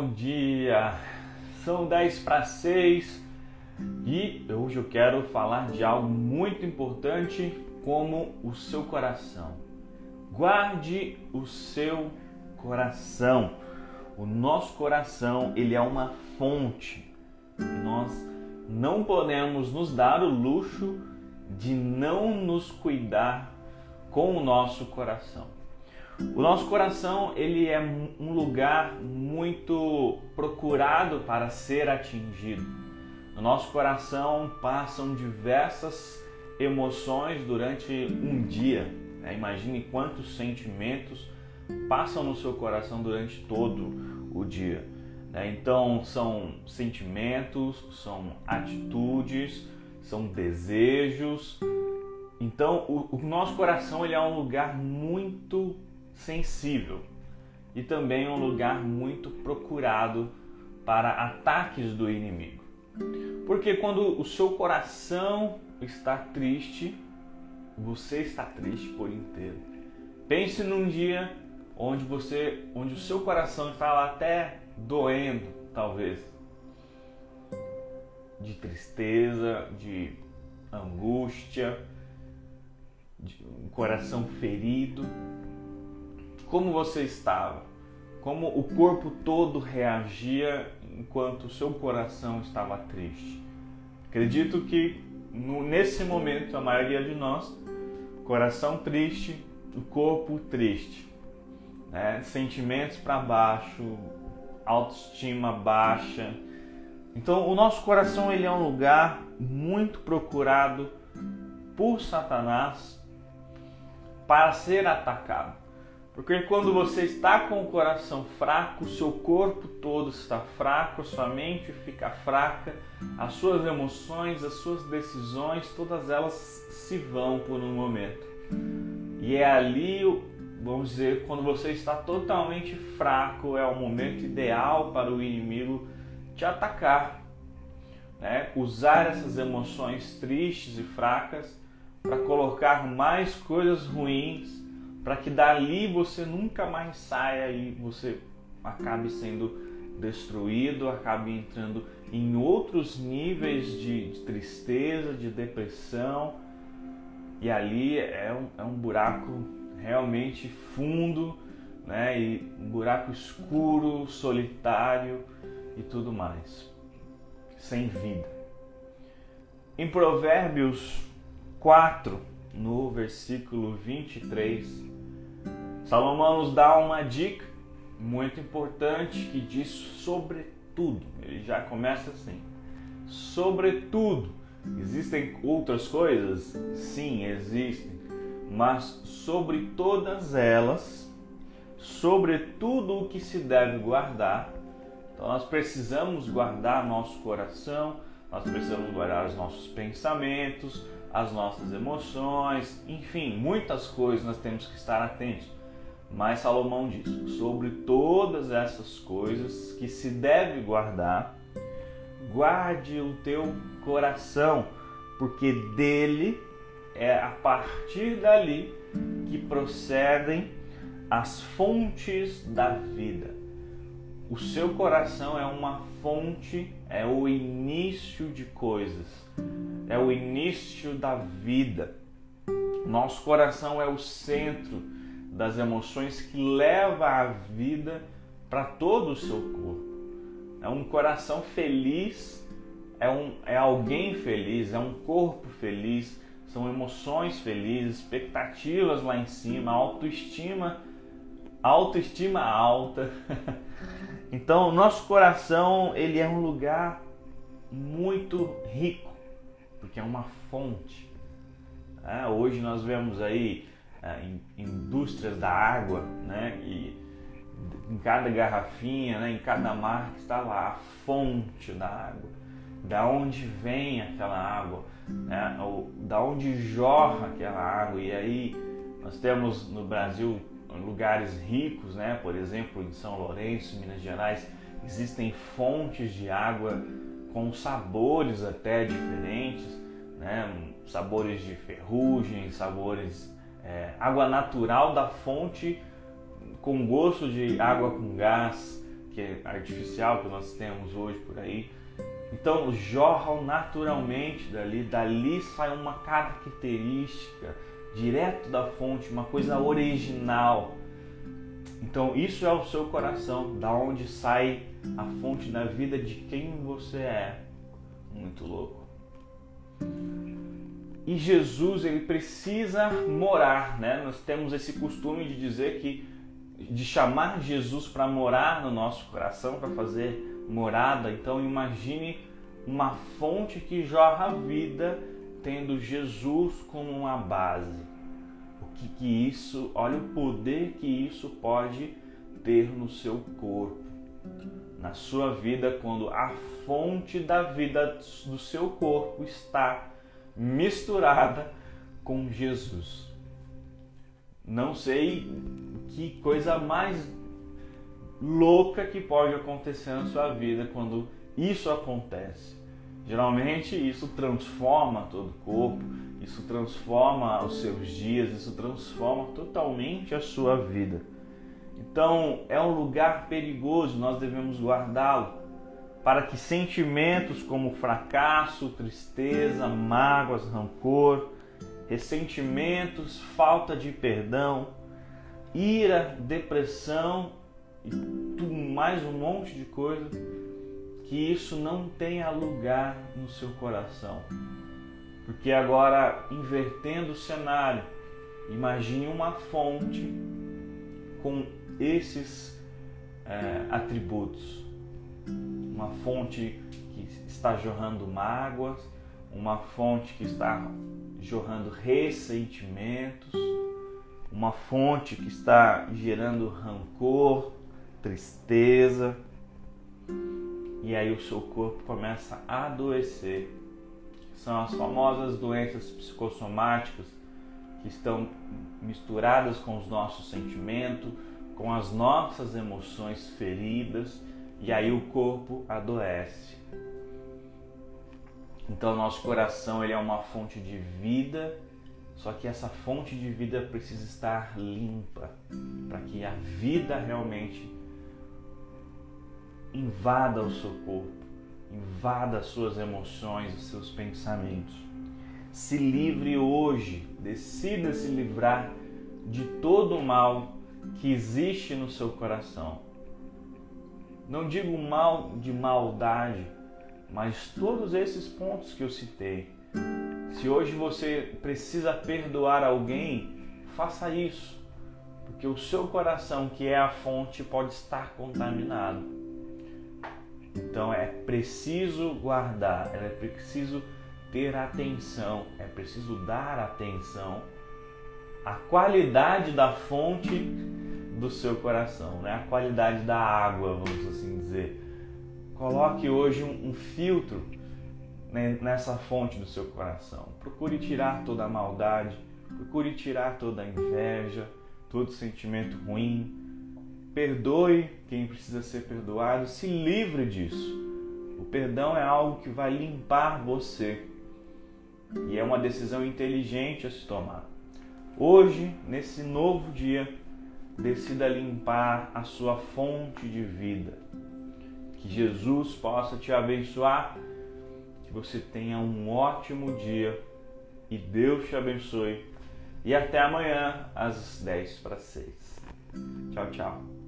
bom dia! São 10 para 6 e hoje eu quero falar de algo muito importante como o seu coração. Guarde o seu coração. O nosso coração, ele é uma fonte. Nós não podemos nos dar o luxo de não nos cuidar com o nosso coração. O nosso coração ele é um lugar muito procurado para ser atingido. No nosso coração passam diversas emoções durante um dia. Né? Imagine quantos sentimentos passam no seu coração durante todo o dia. Né? Então são sentimentos, são atitudes, são desejos. Então o, o nosso coração ele é um lugar muito sensível e também um lugar muito procurado para ataques do inimigo. Porque quando o seu coração está triste, você está triste por inteiro. Pense num dia onde você, onde o seu coração está lá até doendo, talvez, de tristeza, de angústia, de um coração ferido como você estava, como o corpo todo reagia enquanto o seu coração estava triste. Acredito que no, nesse momento a maioria de nós, coração triste, o corpo triste, né? sentimentos para baixo, autoestima baixa. Então o nosso coração ele é um lugar muito procurado por Satanás para ser atacado. Porque quando você está com o coração fraco, o seu corpo todo está fraco, a sua mente fica fraca, as suas emoções, as suas decisões, todas elas se vão por um momento. E é ali, vamos dizer, quando você está totalmente fraco, é o momento ideal para o inimigo te atacar. Né? Usar essas emoções tristes e fracas para colocar mais coisas ruins para que dali você nunca mais saia e você acabe sendo destruído, acabe entrando em outros níveis de, de tristeza, de depressão, e ali é um, é um buraco realmente fundo, né? E um buraco escuro, solitário e tudo mais, sem vida. Em Provérbios 4, no versículo 23, Salomão nos dá uma dica muito importante que diz sobretudo. Ele já começa assim: sobretudo. Existem outras coisas? Sim, existem. Mas sobre todas elas, sobre tudo o que se deve guardar, então nós precisamos guardar nosso coração, nós precisamos guardar os nossos pensamentos, as nossas emoções, enfim, muitas coisas nós temos que estar atentos. Mas Salomão diz: sobre todas essas coisas que se deve guardar, guarde o teu coração, porque dele é a partir dali que procedem as fontes da vida. O seu coração é uma fonte, é o início de coisas, é o início da vida. Nosso coração é o centro das emoções que leva a vida para todo o seu corpo. É um coração feliz, é, um, é alguém feliz, é um corpo feliz, são emoções felizes, expectativas lá em cima, autoestima, autoestima alta. então, nosso coração ele é um lugar muito rico, porque é uma fonte. É, hoje nós vemos aí é, indústrias da água, né? E em cada garrafinha, né, em cada marca está lá a fonte da água, da onde vem aquela água, né, ou da onde jorra aquela água. E aí nós temos no Brasil lugares ricos, né, por exemplo em São Lourenço, Minas Gerais, existem fontes de água com sabores até diferentes, né, sabores de ferrugem, sabores é, água natural da fonte com gosto de água com gás, que é artificial que nós temos hoje por aí. Então jorram naturalmente dali, dali sai uma característica direto da fonte, uma coisa original. Então isso é o seu coração, da onde sai a fonte da vida de quem você é. Muito louco. E Jesus ele precisa morar, né? Nós temos esse costume de dizer que de chamar Jesus para morar no nosso coração, para fazer morada. Então imagine uma fonte que jorra vida, tendo Jesus como uma base. O que, que isso, olha o poder que isso pode ter no seu corpo, na sua vida, quando a fonte da vida do seu corpo está misturada com Jesus. Não sei que coisa mais louca que pode acontecer na sua vida quando isso acontece. Geralmente isso transforma todo o corpo, isso transforma os seus dias, isso transforma totalmente a sua vida. Então é um lugar perigoso, nós devemos guardá-lo para que sentimentos como fracasso, tristeza, mágoas, rancor, ressentimentos, falta de perdão, ira, depressão e mais um monte de coisa, que isso não tenha lugar no seu coração. Porque agora, invertendo o cenário, imagine uma fonte com esses é, atributos uma fonte que está jorrando mágoas, uma fonte que está jorrando ressentimentos, uma fonte que está gerando rancor, tristeza. E aí o seu corpo começa a adoecer. São as famosas doenças psicossomáticas que estão misturadas com os nossos sentimentos, com as nossas emoções feridas e aí o corpo adoece. Então nosso coração ele é uma fonte de vida, só que essa fonte de vida precisa estar limpa para que a vida realmente invada o seu corpo, invada as suas emoções, os seus pensamentos. Se livre hoje, decida se livrar de todo o mal que existe no seu coração não digo mal de maldade, mas todos esses pontos que eu citei. Se hoje você precisa perdoar alguém, faça isso, porque o seu coração, que é a fonte, pode estar contaminado. Então é preciso guardar, é preciso ter atenção, é preciso dar atenção à qualidade da fonte do seu coração, né? a qualidade da água, vamos assim dizer. Coloque hoje um, um filtro né, nessa fonte do seu coração. Procure tirar toda a maldade, procure tirar toda a inveja, todo sentimento ruim. Perdoe quem precisa ser perdoado, se livre disso. O perdão é algo que vai limpar você e é uma decisão inteligente a se tomar. Hoje, nesse novo dia, decida limpar a sua fonte de vida. Que Jesus possa te abençoar, que você tenha um ótimo dia e Deus te abençoe. E até amanhã às 10 para 6. Tchau, tchau.